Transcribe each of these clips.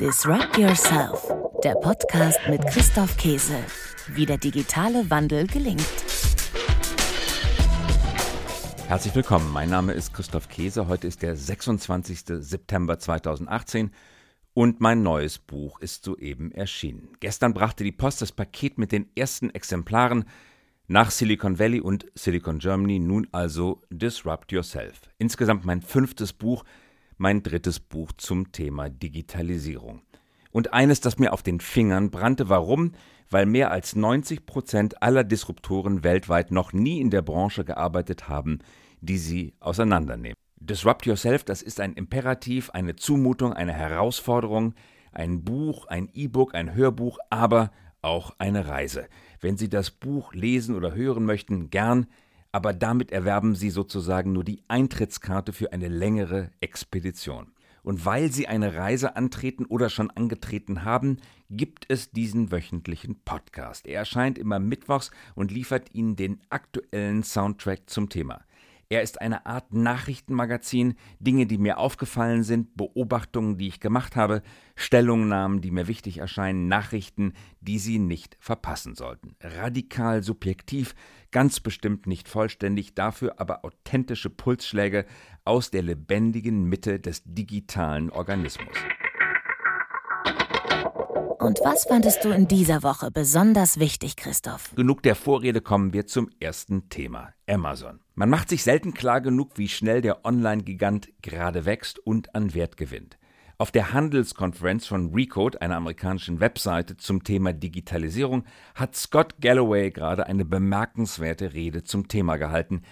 Disrupt Yourself, der Podcast mit Christoph Käse. Wie der digitale Wandel gelingt. Herzlich willkommen, mein Name ist Christoph Käse. Heute ist der 26. September 2018 und mein neues Buch ist soeben erschienen. Gestern brachte die Post das Paket mit den ersten Exemplaren nach Silicon Valley und Silicon Germany, nun also Disrupt Yourself. Insgesamt mein fünftes Buch, mein drittes Buch zum Thema Digitalisierung. Und eines, das mir auf den Fingern brannte. Warum? Weil mehr als 90 Prozent aller Disruptoren weltweit noch nie in der Branche gearbeitet haben, die sie auseinandernehmen. Disrupt Yourself, das ist ein Imperativ, eine Zumutung, eine Herausforderung, ein Buch, ein E-Book, ein Hörbuch, aber auch eine Reise. Wenn Sie das Buch lesen oder hören möchten, gern aber damit erwerben sie sozusagen nur die Eintrittskarte für eine längere Expedition. Und weil sie eine Reise antreten oder schon angetreten haben, gibt es diesen wöchentlichen Podcast. Er erscheint immer mittwochs und liefert Ihnen den aktuellen Soundtrack zum Thema. Er ist eine Art Nachrichtenmagazin, Dinge, die mir aufgefallen sind, Beobachtungen, die ich gemacht habe, Stellungnahmen, die mir wichtig erscheinen, Nachrichten, die Sie nicht verpassen sollten. Radikal subjektiv, ganz bestimmt nicht vollständig, dafür aber authentische Pulsschläge aus der lebendigen Mitte des digitalen Organismus. Und was fandest du in dieser Woche besonders wichtig, Christoph? Genug der Vorrede kommen wir zum ersten Thema, Amazon. Man macht sich selten klar genug, wie schnell der Online-Gigant gerade wächst und an Wert gewinnt. Auf der Handelskonferenz von Recode, einer amerikanischen Webseite zum Thema Digitalisierung, hat Scott Galloway gerade eine bemerkenswerte Rede zum Thema gehalten.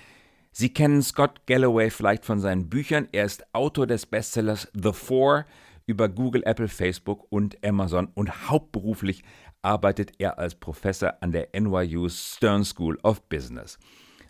Sie kennen Scott Galloway vielleicht von seinen Büchern. Er ist Autor des Bestsellers The Four über Google, Apple, Facebook und Amazon und hauptberuflich arbeitet er als Professor an der NYU Stern School of Business.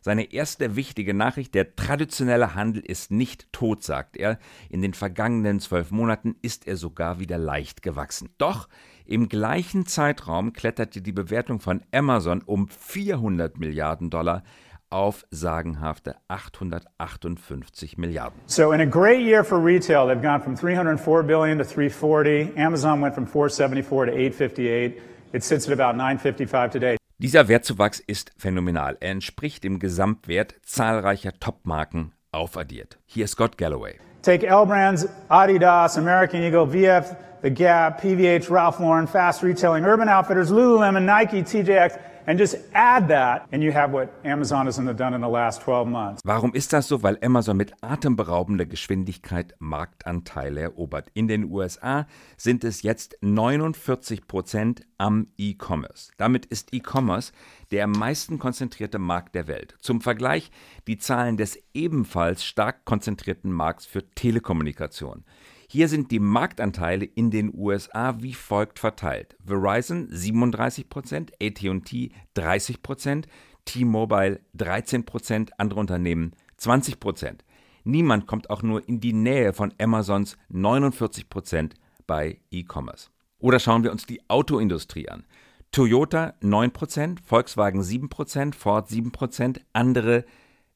Seine erste wichtige Nachricht, der traditionelle Handel ist nicht tot, sagt er. In den vergangenen zwölf Monaten ist er sogar wieder leicht gewachsen. Doch im gleichen Zeitraum kletterte die Bewertung von Amazon um 400 Milliarden Dollar auf sagenhafte 858 Milliarden. So in a great year for retail, they've gone from 304 billion to 340. Amazon went from 474 to 858. It sits at about 955 today. Dieser Wertzuwachs ist phänomenal. Er entspricht dem Gesamtwert zahlreicher Top-Marken aufaddiert. Hier ist Scott Galloway. Take L Brands, Adidas, American Eagle, VF, The Gap, PVH, Ralph Lauren, Fast Retailing, Urban Outfitters, Lululemon, Nike, TJX. And just add that and you have what Amazon has done in the last 12 months. Warum ist das so? Weil Amazon mit atemberaubender Geschwindigkeit Marktanteile erobert. In den USA sind es jetzt 49 Prozent am E-Commerce. Damit ist E-Commerce der am meisten konzentrierte Markt der Welt. Zum Vergleich die Zahlen des ebenfalls stark konzentrierten Markts für Telekommunikation. Hier sind die Marktanteile in den USA wie folgt verteilt. Verizon 37%, AT&T 30%, T-Mobile 13%, andere Unternehmen 20%. Niemand kommt auch nur in die Nähe von Amazons 49% bei E-Commerce. Oder schauen wir uns die Autoindustrie an. Toyota 9%, Volkswagen 7%, Ford 7%, andere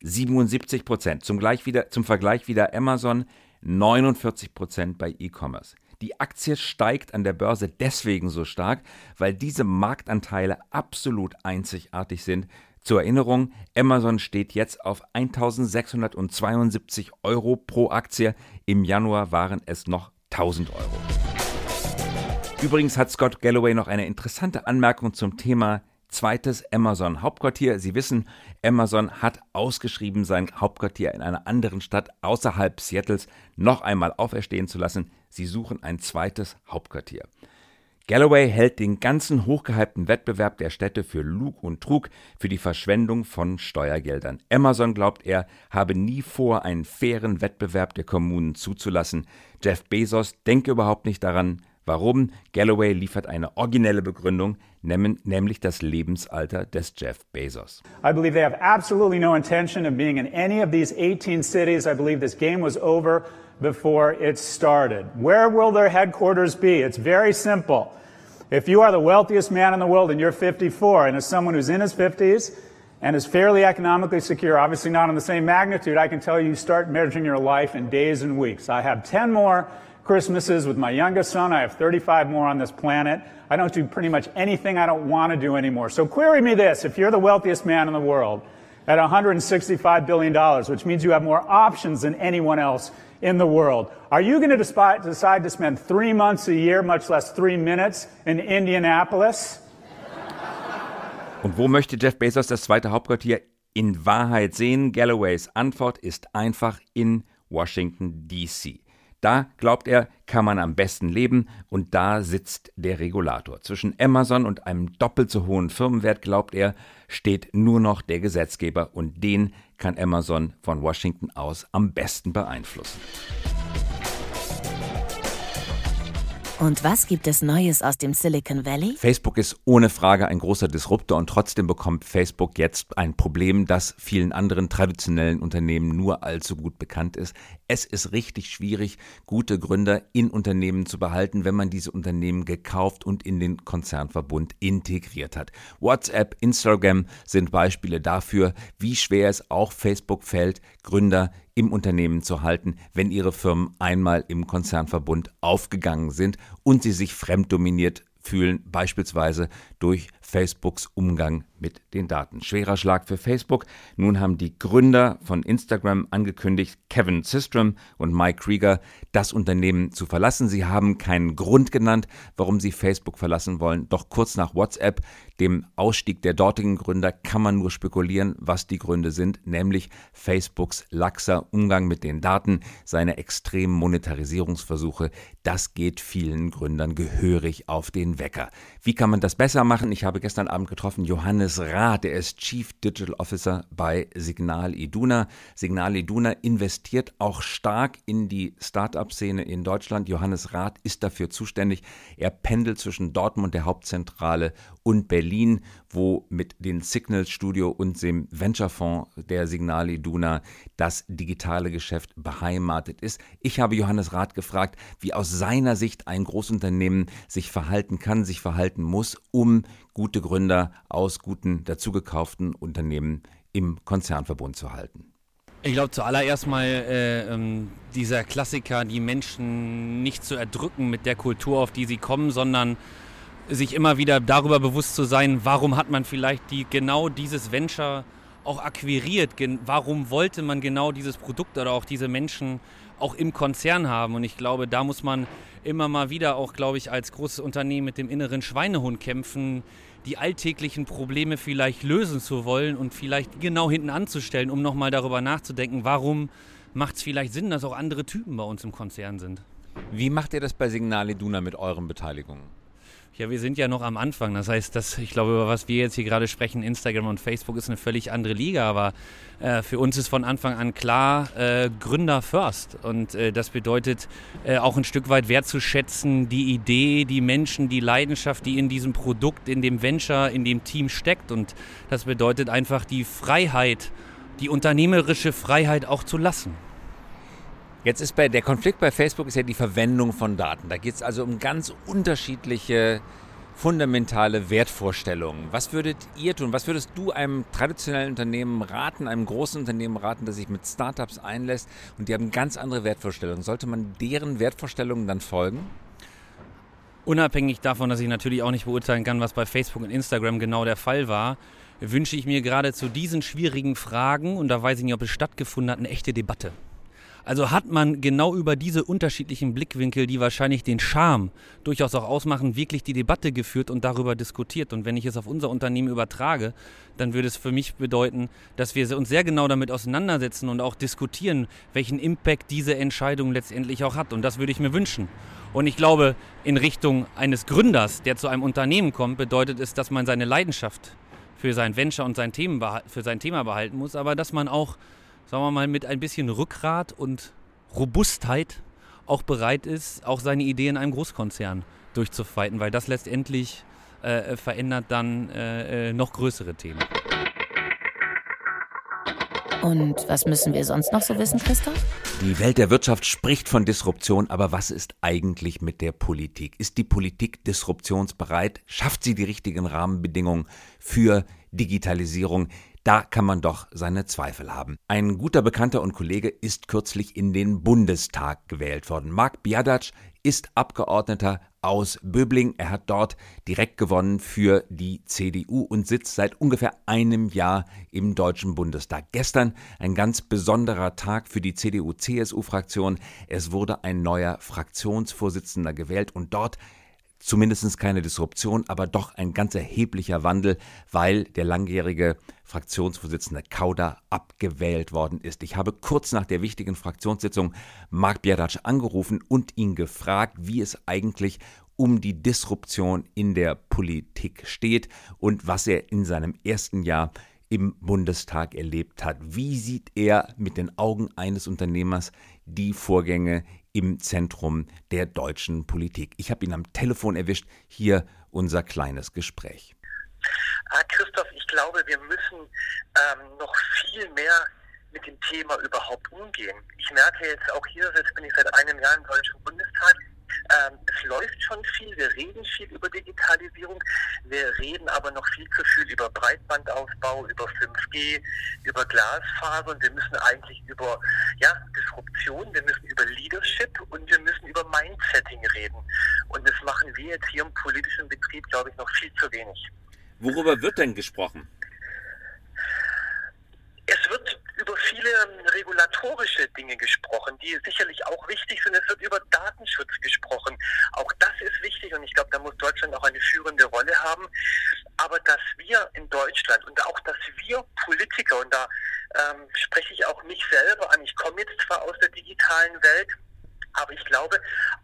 77%. Zum, wieder, zum Vergleich wieder Amazon 49 Prozent bei E-Commerce. Die Aktie steigt an der Börse deswegen so stark, weil diese Marktanteile absolut einzigartig sind. Zur Erinnerung, Amazon steht jetzt auf 1672 Euro pro Aktie. Im Januar waren es noch 1000 Euro. Übrigens hat Scott Galloway noch eine interessante Anmerkung zum Thema zweites Amazon Hauptquartier. Sie wissen, Amazon hat ausgeschrieben, sein Hauptquartier in einer anderen Stadt außerhalb Seattles noch einmal auferstehen zu lassen. Sie suchen ein zweites Hauptquartier. Galloway hält den ganzen hochgehypten Wettbewerb der Städte für Lug und Trug, für die Verschwendung von Steuergeldern. Amazon glaubt er, habe nie vor, einen fairen Wettbewerb der Kommunen zuzulassen. Jeff Bezos denke überhaupt nicht daran, Warum? Galloway liefert eine originelle Begründung, nämlich das Lebensalter des Jeff Bezos. I believe they have absolutely no intention of being in any of these 18 cities. I believe this game was over before it started. Where will their headquarters be? It's very simple. If you are the wealthiest man in the world and you're 54, and as someone who's in his 50s and is fairly economically secure, obviously not on the same magnitude, I can tell you, start measuring your life in days and weeks. I have 10 more Christmases with my youngest son. I have 35 more on this planet. I don't do pretty much anything I don't want to do anymore. So query me this. If you're the wealthiest man in the world at $165 billion, which means you have more options than anyone else in the world, are you going to decide to spend three months a year, much less three minutes, in Indianapolis? Und wo möchte Jeff Bezos das zweite Hauptquartier in Wahrheit sehen? Galloways Antwort ist einfach in Washington, D.C. Da, glaubt er, kann man am besten leben und da sitzt der Regulator. Zwischen Amazon und einem doppelt so hohen Firmenwert, glaubt er, steht nur noch der Gesetzgeber und den kann Amazon von Washington aus am besten beeinflussen. Und was gibt es Neues aus dem Silicon Valley? Facebook ist ohne Frage ein großer Disruptor und trotzdem bekommt Facebook jetzt ein Problem, das vielen anderen traditionellen Unternehmen nur allzu gut bekannt ist. Es ist richtig schwierig, gute Gründer in Unternehmen zu behalten, wenn man diese Unternehmen gekauft und in den Konzernverbund integriert hat. WhatsApp, Instagram sind Beispiele dafür, wie schwer es auch Facebook fällt, Gründer im Unternehmen zu halten, wenn ihre Firmen einmal im Konzernverbund aufgegangen sind und sie sich fremddominiert fühlen, beispielsweise durch Facebooks Umgang mit den Daten. Schwerer Schlag für Facebook. Nun haben die Gründer von Instagram angekündigt, Kevin Systrom und Mike Krieger, das Unternehmen zu verlassen. Sie haben keinen Grund genannt, warum sie Facebook verlassen wollen. Doch kurz nach WhatsApp, dem Ausstieg der dortigen Gründer, kann man nur spekulieren, was die Gründe sind, nämlich Facebooks laxer Umgang mit den Daten, seine extremen Monetarisierungsversuche. Das geht vielen Gründern gehörig auf den Wecker. Wie kann man das besser machen? Ich habe gestern Abend getroffen Johannes Rath, der ist Chief Digital Officer bei Signal Iduna. Signal Iduna investiert auch stark in die Start-up-Szene in Deutschland. Johannes Rath ist dafür zuständig. Er pendelt zwischen Dortmund, der Hauptzentrale, und Berlin, wo mit dem Signal Studio und dem Venture-Fonds der Signal Iduna das digitale Geschäft beheimatet ist. Ich habe Johannes Rath gefragt, wie aus seiner Sicht ein Großunternehmen sich verhalten kann, sich verhalten muss, um gute Gründer aus guten dazugekauften Unternehmen im Konzernverbund zu halten. Ich glaube zuallererst mal äh, ähm, dieser Klassiker, die Menschen nicht zu erdrücken mit der Kultur, auf die sie kommen, sondern sich immer wieder darüber bewusst zu sein, warum hat man vielleicht die, genau dieses Venture auch akquiriert, warum wollte man genau dieses Produkt oder auch diese Menschen auch im Konzern haben. Und ich glaube, da muss man immer mal wieder auch, glaube ich, als großes Unternehmen mit dem inneren Schweinehund kämpfen, die alltäglichen Probleme vielleicht lösen zu wollen und vielleicht genau hinten anzustellen, um nochmal darüber nachzudenken, warum macht es vielleicht Sinn, dass auch andere Typen bei uns im Konzern sind. Wie macht ihr das bei Signale Duna mit euren Beteiligungen? Ja, wir sind ja noch am Anfang. Das heißt, dass, ich glaube, über was wir jetzt hier gerade sprechen, Instagram und Facebook ist eine völlig andere Liga. Aber äh, für uns ist von Anfang an klar, äh, Gründer first. Und äh, das bedeutet äh, auch ein Stück weit wertzuschätzen, die Idee, die Menschen, die Leidenschaft, die in diesem Produkt, in dem Venture, in dem Team steckt. Und das bedeutet einfach die Freiheit, die unternehmerische Freiheit auch zu lassen. Jetzt ist bei der Konflikt bei Facebook ist ja die Verwendung von Daten. Da geht es also um ganz unterschiedliche fundamentale Wertvorstellungen. Was würdet ihr tun? Was würdest du einem traditionellen Unternehmen raten, einem großen Unternehmen raten, das sich mit Startups einlässt und die haben ganz andere Wertvorstellungen? Sollte man deren Wertvorstellungen dann folgen? Unabhängig davon, dass ich natürlich auch nicht beurteilen kann, was bei Facebook und Instagram genau der Fall war, wünsche ich mir gerade zu diesen schwierigen Fragen, und da weiß ich nicht, ob es stattgefunden hat, eine echte Debatte. Also hat man genau über diese unterschiedlichen Blickwinkel, die wahrscheinlich den Charme durchaus auch ausmachen, wirklich die Debatte geführt und darüber diskutiert. Und wenn ich es auf unser Unternehmen übertrage, dann würde es für mich bedeuten, dass wir uns sehr genau damit auseinandersetzen und auch diskutieren, welchen Impact diese Entscheidung letztendlich auch hat. Und das würde ich mir wünschen. Und ich glaube, in Richtung eines Gründers, der zu einem Unternehmen kommt, bedeutet es, dass man seine Leidenschaft für sein Venture und sein Thema, für sein Thema behalten muss, aber dass man auch sagen wir mal, mit ein bisschen Rückgrat und Robustheit auch bereit ist, auch seine Idee in einem Großkonzern durchzufighten, weil das letztendlich äh, verändert dann äh, äh, noch größere Themen. Und was müssen wir sonst noch so wissen, Christoph? Die Welt der Wirtschaft spricht von Disruption, aber was ist eigentlich mit der Politik? Ist die Politik disruptionsbereit? Schafft sie die richtigen Rahmenbedingungen für Digitalisierung? Da kann man doch seine Zweifel haben. Ein guter Bekannter und Kollege ist kürzlich in den Bundestag gewählt worden. Marc Biadac ist Abgeordneter aus Böbling. Er hat dort direkt gewonnen für die CDU und sitzt seit ungefähr einem Jahr im Deutschen Bundestag. Gestern ein ganz besonderer Tag für die CDU-CSU-Fraktion. Es wurde ein neuer Fraktionsvorsitzender gewählt und dort zumindest keine Disruption, aber doch ein ganz erheblicher Wandel, weil der langjährige Fraktionsvorsitzende Kauder abgewählt worden ist. Ich habe kurz nach der wichtigen Fraktionssitzung Marc Biadac angerufen und ihn gefragt, wie es eigentlich um die Disruption in der Politik steht und was er in seinem ersten Jahr im Bundestag erlebt hat. Wie sieht er mit den Augen eines Unternehmers die Vorgänge im Zentrum der deutschen Politik? Ich habe ihn am Telefon erwischt. Hier unser kleines Gespräch. Ah, Christoph, ich glaube, wir müssen ähm, noch viel mehr mit dem Thema überhaupt umgehen. Ich merke jetzt auch hier, jetzt bin ich seit einem Jahr im Deutschen Bundestag, ähm, es läuft schon viel, wir reden viel über Digitalisierung, wir reden aber noch viel zu viel über Breitbandausbau, über 5G, über Glasfaser und wir müssen eigentlich über ja, Disruption, wir müssen über Leadership und wir müssen über Mindsetting reden. Und das machen wir jetzt hier im politischen Betrieb, glaube ich, noch viel zu wenig. Worüber wird denn gesprochen? Es wird über viele ähm, regulatorische Dinge gesprochen, die sicherlich auch wichtig sind. Es wird über Datenschutz gesprochen. Auch das ist wichtig und ich glaube, da muss Deutschland auch eine führende Rolle haben. Aber dass wir in Deutschland und auch, dass wir Politiker, und da ähm, spreche ich auch mich selber an, ich komme jetzt zwar aus der digitalen Welt, aber ich glaube,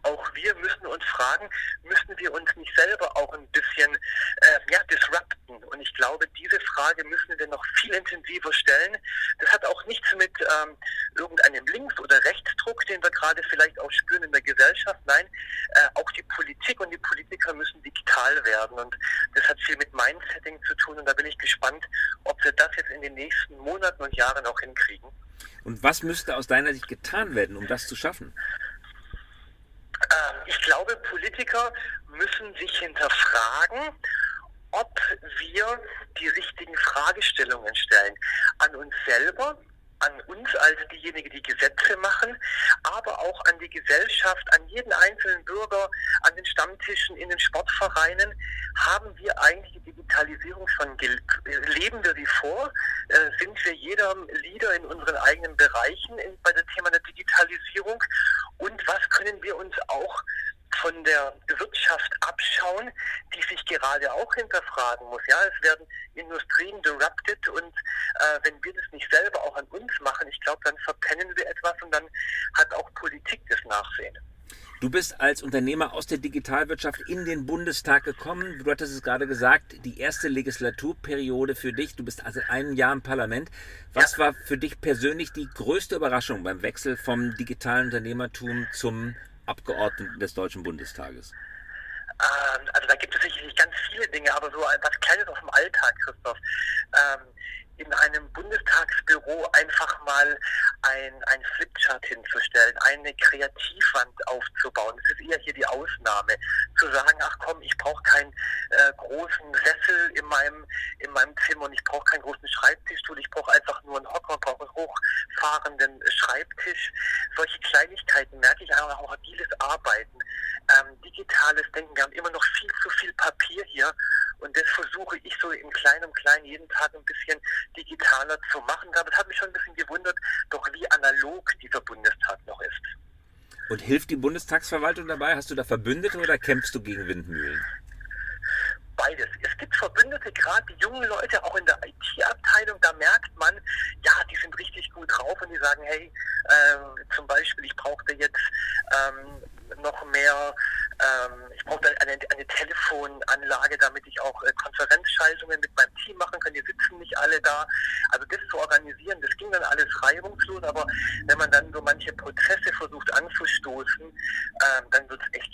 auch wir müssen uns fragen, müssen wir uns nicht selber auch ein bisschen äh, ja, disrupten? Und ich glaube, diese Frage müssen wir noch viel intensiver stellen. Das hat auch nichts mit ähm, irgendeinem Links- oder Rechtsdruck, den wir gerade vielleicht auch spüren in der Gesellschaft. Nein, äh, auch die Politik und die Politiker müssen digital werden. Und das hat viel mit Mindsetting zu tun. Und da bin ich gespannt, ob wir das jetzt in den nächsten Monaten und Jahren auch hinkriegen. Und was müsste aus deiner Sicht getan werden, um das zu schaffen? Ähm, ich glaube, Politiker müssen sich hinterfragen, ob wir die richtigen Fragestellungen stellen an uns selber, an uns als diejenigen, die Gesetze machen, aber auch an die Gesellschaft, an jeden einzelnen Bürger, an den Stammtischen, in den Sportvereinen. Haben wir eigentlich die Digitalisierung schon, leben wir sie vor? Äh, sind wir jeder Leader in unseren eigenen Bereichen bei dem Thema der Digitalisierung? Und was können wir uns auch von der Wirtschaft abschauen, die sich gerade auch hinterfragen muss. Ja, es werden Industrien disrupted und äh, wenn wir das nicht selber auch an uns machen, ich glaube, dann verpennen wir etwas und dann hat auch Politik das Nachsehen. Du bist als Unternehmer aus der Digitalwirtschaft in den Bundestag gekommen. Du hattest es gerade gesagt, die erste Legislaturperiode für dich. Du bist also ein Jahr im Parlament. Was ja. war für dich persönlich die größte Überraschung beim Wechsel vom digitalen Unternehmertum zum Abgeordneten des Deutschen Bundestages? Ähm, also da gibt es sicherlich ganz viele Dinge, aber so etwas Kleines aus dem Alltag, Christoph. Ähm, in einem Bundestagsbüro einfach mal ein, ein Flipchart hinzustellen, eine Kreativwand aufzubauen. Das ist eher hier die Ausnahme. Zu sagen, ach komm, ich brauche keinen äh, großen Sessel in meinem, in meinem Zimmer und ich brauche keinen großen Schreibtischstuhl, ich brauche einfach nur einen Hocker, brauche einen hochfahrenden Schreibtisch. Solche Kleinigkeiten merke ich einfach auch agiles Arbeiten, ähm, digitales Denken. Wir haben immer noch viel zu viel Papier hier und das versuche ich so im Kleinen und Kleinen jeden Tag ein bisschen digitaler zu machen. Aber es hat mich schon ein bisschen gewundert, doch wie analog dieser Bundestag noch ist. Und hilft die Bundestagsverwaltung dabei? Hast du da Verbündete oder kämpfst du gegen Windmühlen? Beides. Es gibt Verbündete, gerade die jungen Leute, auch in der IT-Abteilung, da merkt man, ja, die sind richtig gut drauf und die sagen, hey, äh, zum Beispiel, ich brauchte jetzt ähm, noch mehr ähm, ich brauche eine, eine Telefonanlage, damit ich auch äh, Konferenzschaltungen mit meinem Team machen kann. Die sitzen nicht alle da. Also das zu organisieren, das ging dann alles reibungslos, aber wenn man dann so manche Prozesse versucht anzustoßen, ähm, dann wird es echt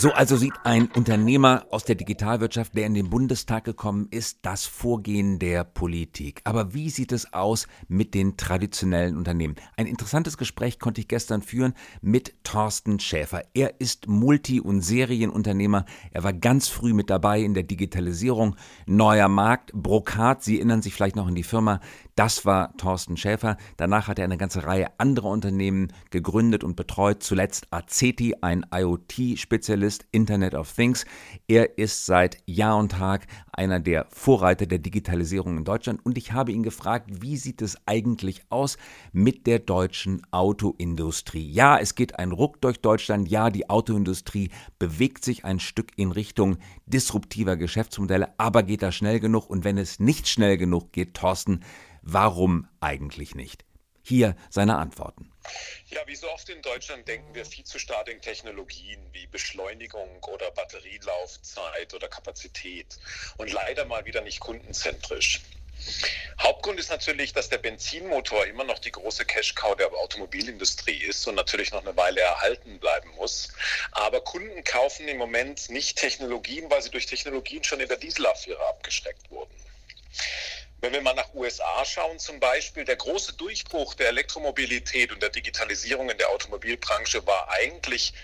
So also sieht ein Unternehmer aus der Digitalwirtschaft, der in den Bundestag gekommen ist, das Vorgehen der Politik. Aber wie sieht es aus mit den traditionellen Unternehmen? Ein interessantes Gespräch konnte ich gestern führen mit Thorsten Schäfer. Er ist Multi- und Serienunternehmer. Er war ganz früh mit dabei in der Digitalisierung. Neuer Markt, Brokat, Sie erinnern sich vielleicht noch an die Firma. Das war Thorsten Schäfer. Danach hat er eine ganze Reihe anderer Unternehmen gegründet und betreut. Zuletzt Aceti, ein IoT-Spezialist Spezialist Internet of Things. Er ist seit Jahr und Tag einer der Vorreiter der Digitalisierung in Deutschland und ich habe ihn gefragt, wie sieht es eigentlich aus mit der deutschen Autoindustrie? Ja, es geht ein Ruck durch Deutschland. Ja, die Autoindustrie bewegt sich ein Stück in Richtung disruptiver Geschäftsmodelle, aber geht das schnell genug? Und wenn es nicht schnell genug geht, Thorsten, warum eigentlich nicht? Hier seine Antworten. Ja, wie so oft in Deutschland denken wir viel zu stark in Technologien wie Beschleunigung oder Batterielaufzeit oder Kapazität und leider mal wieder nicht kundenzentrisch. Hauptgrund ist natürlich, dass der Benzinmotor immer noch die große Cash-Cow der Automobilindustrie ist und natürlich noch eine Weile erhalten bleiben muss. Aber Kunden kaufen im Moment nicht Technologien, weil sie durch Technologien schon in der Dieselaffäre abgeschreckt wurden. Wenn wir mal nach USA schauen zum Beispiel, der große Durchbruch der Elektromobilität und der Digitalisierung in der Automobilbranche war eigentlich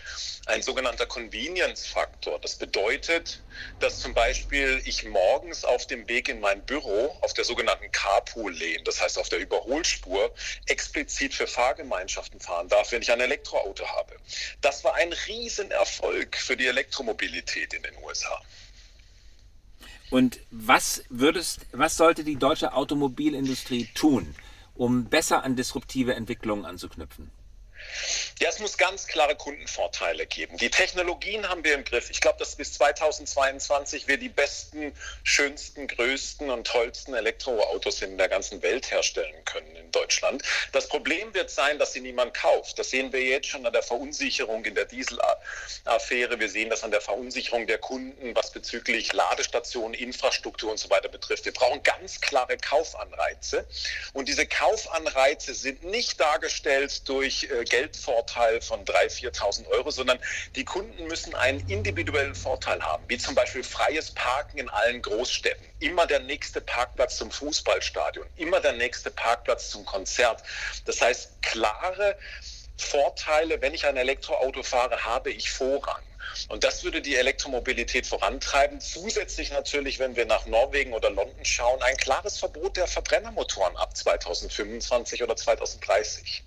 ein sogenannter Convenience-Faktor. Das bedeutet, dass zum Beispiel ich morgens auf dem Weg in mein Büro auf der sogenannten Carpool-Lane, das heißt auf der Überholspur, explizit für Fahrgemeinschaften fahren darf, wenn ich ein Elektroauto habe. Das war ein Riesenerfolg für die Elektromobilität in den USA. Und was würdest, was sollte die deutsche Automobilindustrie tun, um besser an disruptive Entwicklungen anzuknüpfen? Ja, es muss ganz klare Kundenvorteile geben. Die Technologien haben wir im Griff. Ich glaube, dass bis 2022 wir die besten, schönsten, größten und tollsten Elektroautos in der ganzen Welt herstellen können in Deutschland. Das Problem wird sein, dass sie niemand kauft. Das sehen wir jetzt schon an der Verunsicherung in der Dieselaffäre. Wir sehen das an der Verunsicherung der Kunden, was bezüglich Ladestationen, Infrastruktur und so weiter betrifft. Wir brauchen ganz klare Kaufanreize. Und diese Kaufanreize sind nicht dargestellt durch äh, Geldvorteil von 3.000, 4.000 Euro, sondern die Kunden müssen einen individuellen Vorteil haben, wie zum Beispiel freies Parken in allen Großstädten, immer der nächste Parkplatz zum Fußballstadion, immer der nächste Parkplatz zum Konzert. Das heißt, klare Vorteile, wenn ich ein Elektroauto fahre, habe ich Vorrang. Und das würde die Elektromobilität vorantreiben. Zusätzlich natürlich, wenn wir nach Norwegen oder London schauen, ein klares Verbot der Verbrennermotoren ab 2025 oder 2030.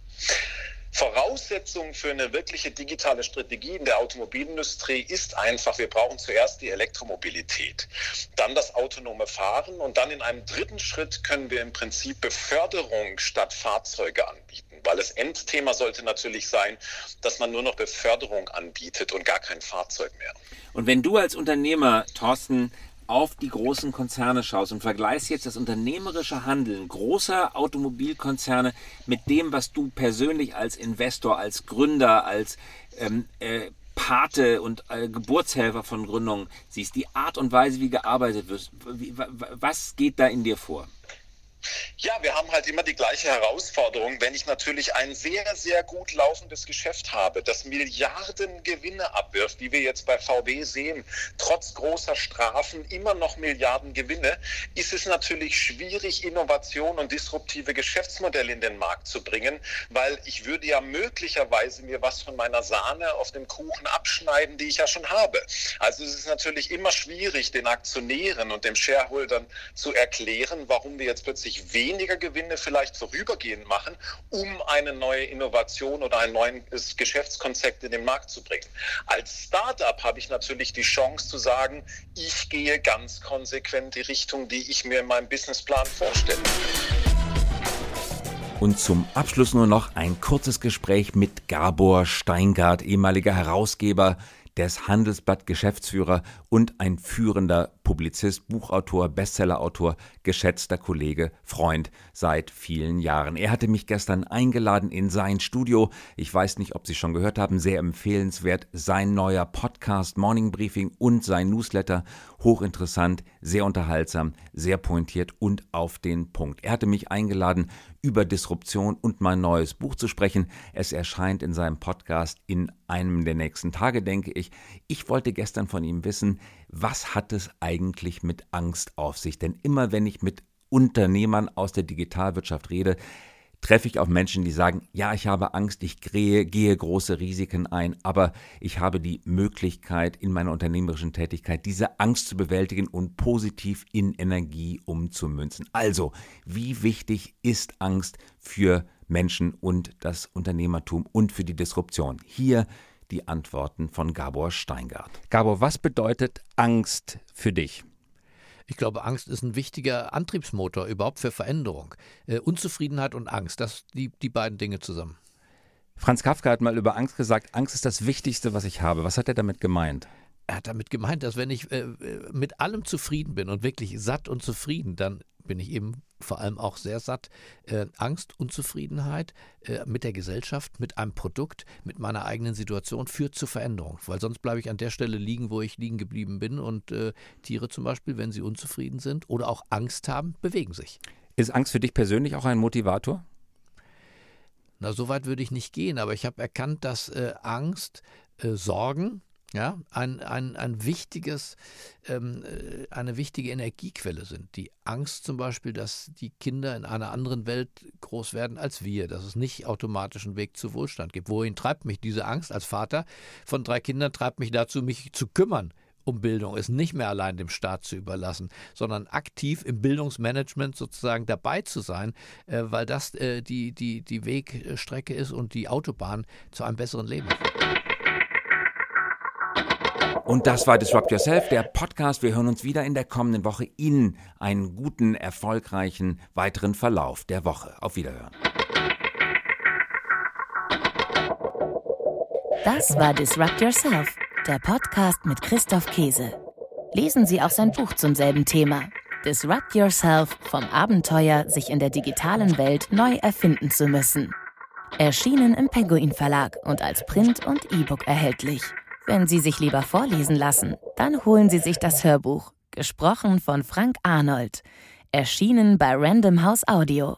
Voraussetzung für eine wirkliche digitale Strategie in der Automobilindustrie ist einfach, wir brauchen zuerst die Elektromobilität, dann das autonome Fahren und dann in einem dritten Schritt können wir im Prinzip Beförderung statt Fahrzeuge anbieten, weil das Endthema sollte natürlich sein, dass man nur noch Beförderung anbietet und gar kein Fahrzeug mehr. Und wenn du als Unternehmer, Thorsten, auf die großen Konzerne schaust und vergleichst jetzt das unternehmerische Handeln großer Automobilkonzerne mit dem, was du persönlich als Investor, als Gründer, als ähm, äh, Pate und äh, Geburtshelfer von Gründungen siehst, die Art und Weise, wie gearbeitet wird, wie, was geht da in dir vor? Ja, wir haben halt immer die gleiche Herausforderung. Wenn ich natürlich ein sehr, sehr gut laufendes Geschäft habe, das Milliarden Gewinne abwirft, wie wir jetzt bei VW sehen, trotz großer Strafen immer noch Milliarden Gewinne, ist es natürlich schwierig, Innovation und disruptive Geschäftsmodelle in den Markt zu bringen, weil ich würde ja möglicherweise mir was von meiner Sahne auf dem Kuchen abschneiden, die ich ja schon habe. Also es ist natürlich immer schwierig, den Aktionären und dem Shareholdern zu erklären, warum wir jetzt plötzlich sich weniger Gewinne vielleicht vorübergehend machen, um eine neue Innovation oder ein neues Geschäftskonzept in den Markt zu bringen. Als Startup habe ich natürlich die Chance zu sagen, ich gehe ganz konsequent die Richtung, die ich mir in meinem Businessplan vorstelle. Und zum Abschluss nur noch ein kurzes Gespräch mit Gabor Steingart, ehemaliger Herausgeber des Handelsblatt Geschäftsführer und ein führender Publizist, Buchautor, Bestsellerautor, geschätzter Kollege, Freund seit vielen Jahren. Er hatte mich gestern eingeladen in sein Studio. Ich weiß nicht, ob Sie schon gehört haben, sehr empfehlenswert. Sein neuer Podcast Morning Briefing und sein Newsletter hochinteressant, sehr unterhaltsam, sehr pointiert und auf den Punkt. Er hatte mich eingeladen, über Disruption und mein neues Buch zu sprechen. Es erscheint in seinem Podcast in einem der nächsten Tage, denke ich. Ich wollte gestern von ihm wissen, was hat es eigentlich mit Angst auf sich? Denn immer wenn ich mit Unternehmern aus der Digitalwirtschaft rede, treffe ich auf Menschen, die sagen, ja, ich habe Angst, ich gehe, gehe große Risiken ein, aber ich habe die Möglichkeit in meiner unternehmerischen Tätigkeit, diese Angst zu bewältigen und positiv in Energie umzumünzen. Also, wie wichtig ist Angst für Menschen und das Unternehmertum und für die Disruption? Hier die Antworten von Gabor Steingart. Gabor, was bedeutet Angst für dich? Ich glaube, Angst ist ein wichtiger Antriebsmotor überhaupt für Veränderung. Äh, Unzufriedenheit und Angst, das die, die beiden Dinge zusammen. Franz Kafka hat mal über Angst gesagt, Angst ist das Wichtigste, was ich habe. Was hat er damit gemeint? Er hat damit gemeint, dass wenn ich äh, äh mit allem zufrieden bin und wirklich satt und zufrieden, dann bin ich eben vor allem auch sehr satt. Äh, Angst, Unzufriedenheit äh, mit der Gesellschaft, mit einem Produkt, mit meiner eigenen Situation führt zu Veränderung. Weil sonst bleibe ich an der Stelle liegen, wo ich liegen geblieben bin. Und äh, Tiere zum Beispiel, wenn sie unzufrieden sind oder auch Angst haben, bewegen sich. Ist Angst für dich persönlich auch ein Motivator? Na, so weit würde ich nicht gehen, aber ich habe erkannt, dass äh, Angst, äh, Sorgen, ja, ein, ein, ein wichtiges, ähm, äh, eine wichtige Energiequelle sind. Die Angst zum Beispiel, dass die Kinder in einer anderen Welt groß werden als wir, dass es nicht automatisch einen Weg zu Wohlstand gibt. Wohin treibt mich diese Angst als Vater von drei Kindern, treibt mich dazu, mich zu kümmern um Bildung, es nicht mehr allein dem Staat zu überlassen, sondern aktiv im Bildungsmanagement sozusagen dabei zu sein, äh, weil das äh, die, die, die Wegstrecke ist und die Autobahn zu einem besseren Leben. Und das war Disrupt Yourself, der Podcast. Wir hören uns wieder in der kommenden Woche. Ihnen einen guten, erfolgreichen weiteren Verlauf der Woche. Auf Wiederhören. Das war Disrupt Yourself, der Podcast mit Christoph Käse. Lesen Sie auch sein Buch zum selben Thema. Disrupt Yourself vom Abenteuer, sich in der digitalen Welt neu erfinden zu müssen. Erschienen im Penguin Verlag und als Print und E-Book erhältlich. Wenn Sie sich lieber vorlesen lassen, dann holen Sie sich das Hörbuch, gesprochen von Frank Arnold, erschienen bei Random House Audio.